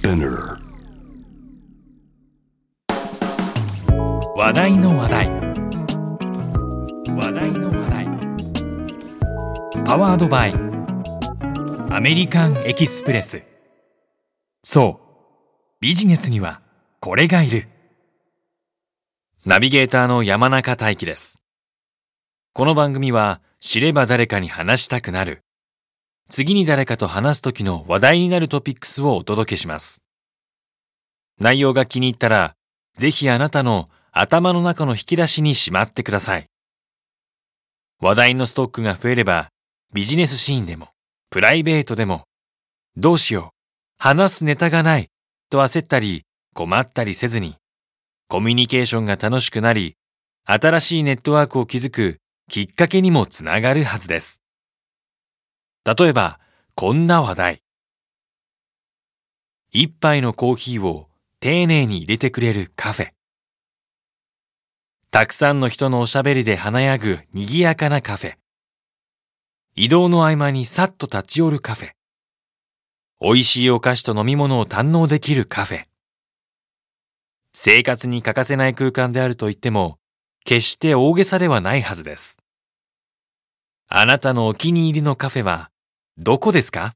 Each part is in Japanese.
Spinner 話題の話題。話題の話題。パワードバイ。アメリカンエキスプレス。そう。ビジネスにはこれがいる。ナビゲーターの山中大輝です。この番組は知れば誰かに話したくなる。次に誰かと話す時の話題になるトピックスをお届けします内容が気に入ったらぜひあなたの頭の中の引き出しにしまってください。話題のストックが増えれば、ビジネスシーンでも、プライベートでも、どうしよう、話すネタがない、と焦ったり、困ったりせずに、コミュニケーションが楽しくなり、新しいネットワークを築くきっかけにもつながるはずです。例えば、こんな話題。一杯のコーヒーを丁寧に入れてくれるカフェ。たくさんの人のおしゃべりで華やぐ賑やかなカフェ。移動の合間にさっと立ち寄るカフェ。美味しいお菓子と飲み物を堪能できるカフェ。生活に欠かせない空間であると言っても、決して大げさではないはずです。あなたのお気に入りのカフェは、どこですか？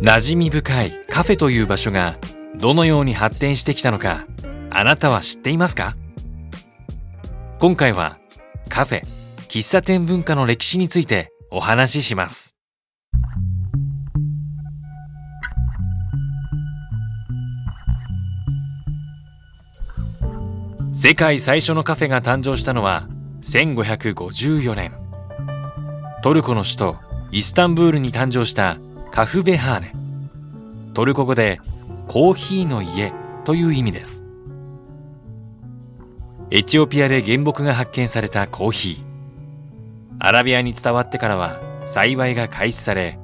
馴染み深いカフェという場所がどのように発展してきたのかあなたは知っていますか？今回はカフェ喫茶店文化の歴史についてお話しします。世界最初のカフェが誕生したのは1554年。トルコの首都イスタンブールに誕生したカフベハーネ。トルコ語でコーヒーの家という意味です。エチオピアで原木が発見されたコーヒー。アラビアに伝わってからは栽培が開始され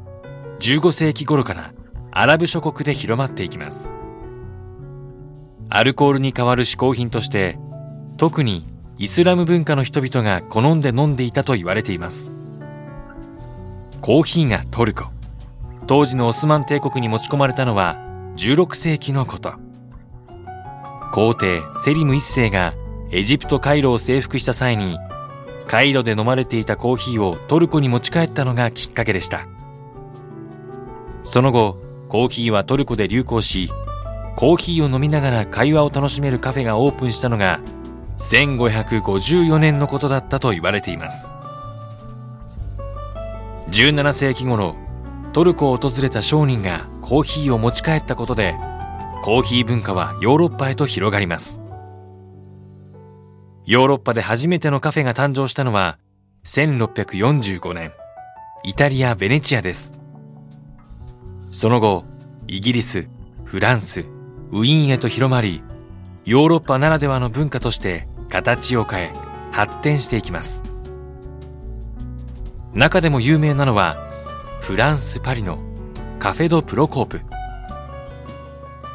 15世紀頃からアラブ諸国で広まっていきます。アルコールに代わる嗜好品として特にイスラム文化の人々が好んで飲んでいたと言われています。コーヒーがトルコ。当時のオスマン帝国に持ち込まれたのは16世紀のこと。皇帝セリム1世がエジプトカイロを征服した際にカイロで飲まれていたコーヒーをトルコに持ち帰ったのがきっかけでした。その後コーヒーはトルコで流行しコーヒーを飲みながら会話を楽しめるカフェがオープンしたのが1554年のことだったと言われています。17世紀頃トルコを訪れた商人がコーヒーを持ち帰ったことでコーヒー文化はヨーロッパへと広がります。ヨーロッパで初めてのカフェが誕生したのは1645年イタリア・ベネチアです。その後イギリスフランスウィーンへと広まりヨーロッパならではの文化として形を変え発展していきます。中でも有名なのはフランス・パリのカフェ・ド・プロコープ。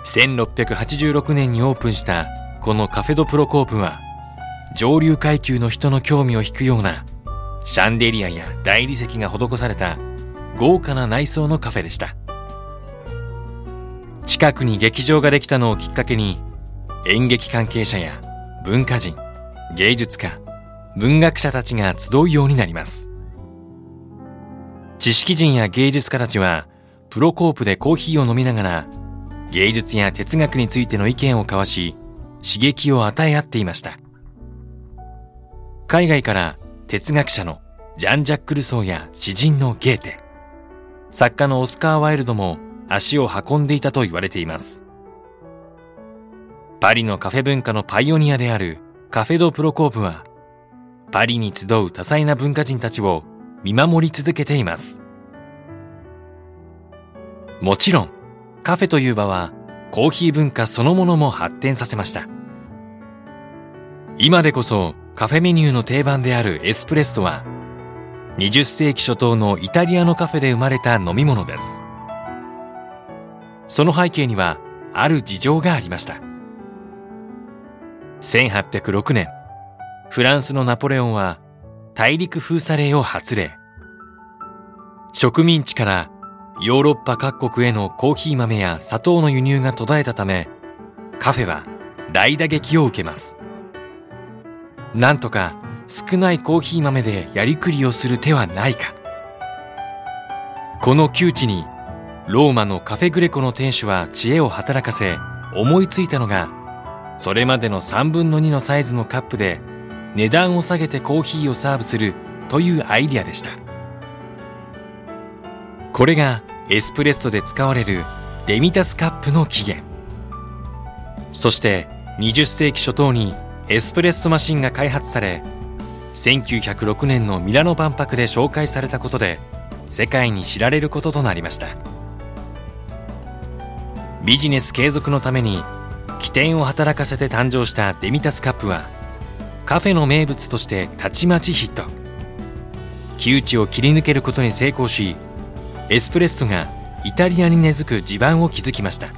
1686年にオープンしたこのカフェ・ド・プロコープは上流階級の人の興味を引くようなシャンデリアや大理石が施された豪華な内装のカフェでした。近くに劇場ができたのをきっかけに演劇関係者や文化人芸術家文学者たちが集うようになります。知識人や芸術家たちはプロコープでコーヒーを飲みながら芸術や哲学についての意見を交わし刺激を与え合っていました。海外から哲学者のジャン・ジャック・ルソーや詩人のゲーテ。作家のオスカー・ワイルドも足を運んでいたと言われていますパリのカフェ文化のパイオニアであるカフェ・ド・プロコープはパリに集う多彩な文化人たちを見守り続けています。もちろん、カフェという場はコーヒー文化そのものも発展させました。今でこそカフェメニューの定番であるエスプレッソは20世紀初頭のイタリアのカフェで生まれた飲み物です。その背景にはある事情がありました。1806年フランスのナポレオンは大陸封鎖令を発令。植民地からヨーロッパ各国へのコーヒー豆や砂糖の輸入が途絶えたためカフェは大打撃を受けます。なんとか少ないコーヒー豆でやりくりをする手はないか。この窮地にローマのカフェグレコの店主は知恵を働かせ思いついたのがそれまでの3分の2のサイズのカップで値段を下げてコーヒーをサーブするというアイディアでした。これがエスプレッソで使われるデミタスカップの起源。そして20世紀初頭にエスプレッソマシンが開発され1906年のミラノ万博で紹介されたことで世界に知られることとなりました。ビジネス継続のために起点を働かせて誕生したデミタスカップはカフェの名物としてたちまちヒット。窮地を切り抜けることに成功しエスプレッソがイタリアに根付く地盤を築きました。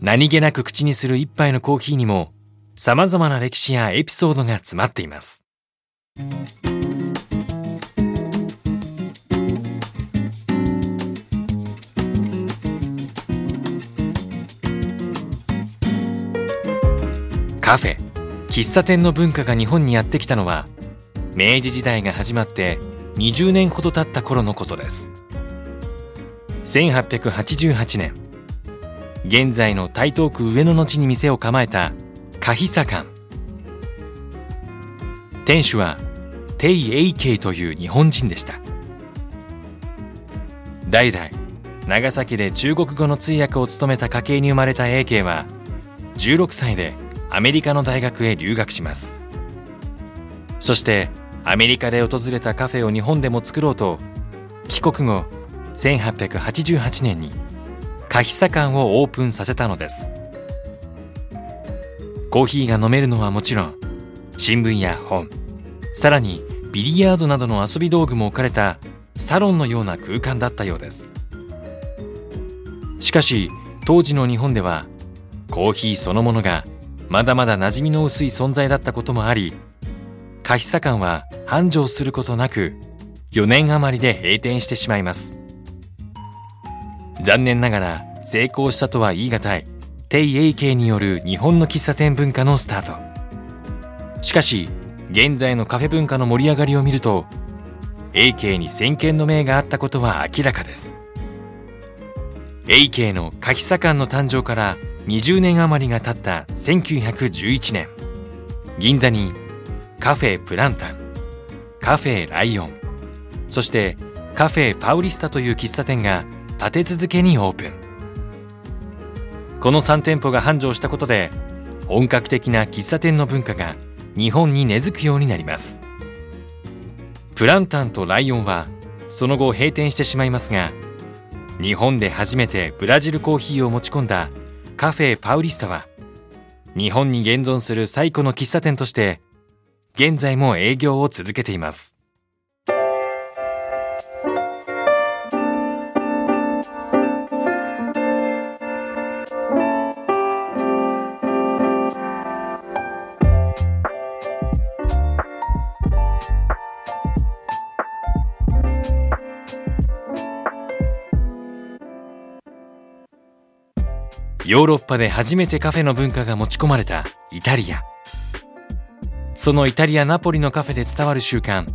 何気なく口にする一杯のコーヒーにも様々な歴史やエピソードが詰まっています。カフェ。喫茶店の文化が日本にやってきたのは明治時代が始まって20年ほど経った頃のことです。1888年現在の台東区上野の地に店を構えたカヒサ館店主はテイ・エイケイという日本人でした。代々長崎で中国語の通訳を務めた家系に生まれたエイケイは16歳でアメリカの大学へ留学します。そしてアメリカで訪れたカフェを日本でも作ろうと帰国後1888年にカヒサ館をオープンさせたのです。コーヒーが飲めるのはもちろん新聞や本さらにビリヤードなどの遊び道具も置かれたサロンのような空間だったようです。しかし当時の日本ではコーヒーそのものがまだまだ馴染みの薄い存在だったこともありカヒサ館は繁盛することなく4年余りで閉店してしまいます。残念ながら成功したとは言い難いテイエイケイによる日本の喫茶店文化のスタート。しかし現在のカフェ文化の盛り上がりを見るとエイケイに先見の明があったことは明らかです。エイケイのカヒサ館の誕生から20年余りが経った1911年銀座にカフェプランタンカフェライオンそしてカフェパウリスタという喫茶店が立て続けにオープン。この3店舗が繁盛したことで本格的な喫茶店の文化が日本に根付くようになります。プランタンとライオンはその後閉店してしまいますが日本で初めてブラジルコーヒーを持ち込んだカフェパウリスタは日本に現存する最古の喫茶店として現在も営業を続けています。ヨーロッパで初めてカフェの文化が持ち込まれたイタリア。そのイタリア・ナポリのカフェで伝わる習慣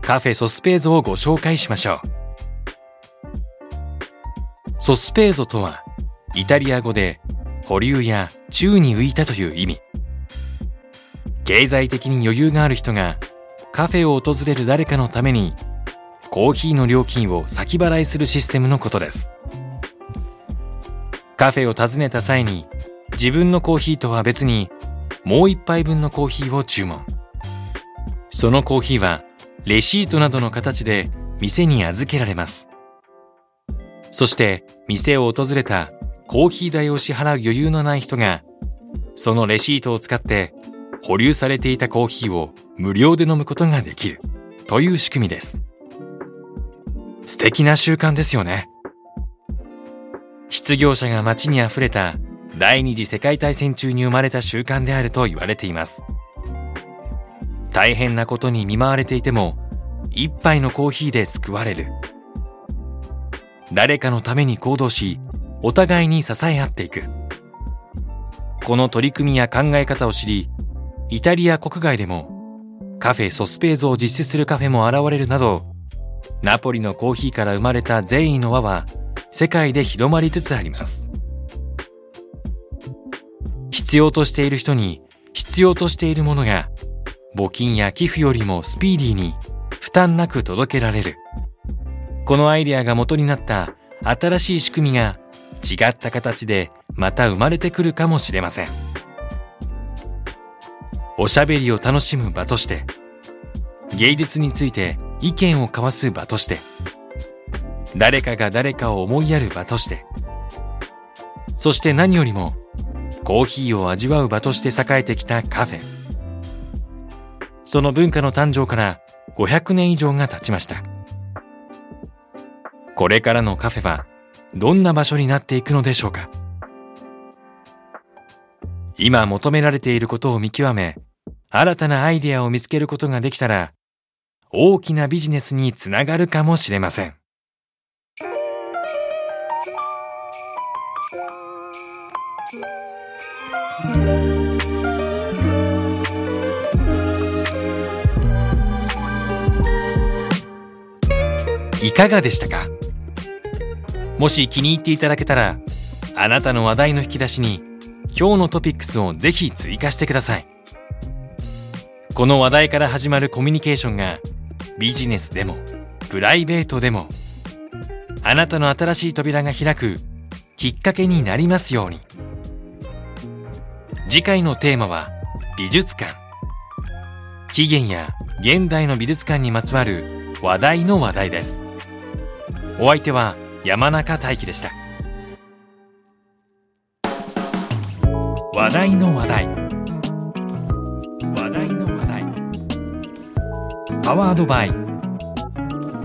カフェソスペーゾをご紹介しましょう。ソスペーゾとはイタリア語で保留や宙に浮いたという意味。経済的に余裕がある人がカフェを訪れる誰かのためにコーヒーの料金を先払いするシステムのことです。カフェを訪ねた際に自分のコーヒーとは別にもう一杯分のコーヒーを注文。そのコーヒーはレシートなどの形で店に預けられます。そして店を訪れたコーヒー代を支払う余裕のない人がそのレシートを使って保留されていたコーヒーを無料で飲むことができるという仕組みです。素敵な習慣ですよね。失業者が街に溢れた第二次世界大戦中に生まれた習慣であると言われています。大変なことに見舞われていても一杯のコーヒーで救われる。誰かのために行動しお互いに支え合っていく。この取り組みや考え方を知りイタリア国外でもカフェソスペーズを実施するカフェも現れるなどナポリのコーヒーから生まれた善意の輪は世界で広まりつつあります。必要としている人に必要としているものが募金や寄付よりもスピーディーに負担なく届けられる。このアイデアが元になった新しい仕組みが違った形でまた生まれてくるかもしれません。おしゃべりを楽しむ場として芸術について意見を交わす場として誰かが誰かを思いやる場として。そして何よりもコーヒーを味わう場として栄えてきたカフェ。その文化の誕生から500年以上が経ちました。これからのカフェはどんな場所になっていくのでしょうか。今求められていることを見極め新たなアイデアを見つけることができたら大きなビジネスにつながるかもしれません。いかがでしたか？もし気に入っていただけたらあなたの話題の引き出しに今日のトピックスをぜひ追加してください。この話題から始まるコミュニケーションがビジネスでもプライベートでもあなたの新しい扉が開くきっかけになりますように。次回のテーマは美術館。起源や現代の美術館にまつわる話題の話題です。お相手は山中大輝でした。話題の話題。話題の話題。パワードバイ。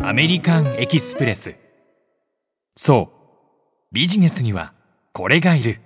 アメリカンエキスプレス。そう。ビジネスにはこれがいる。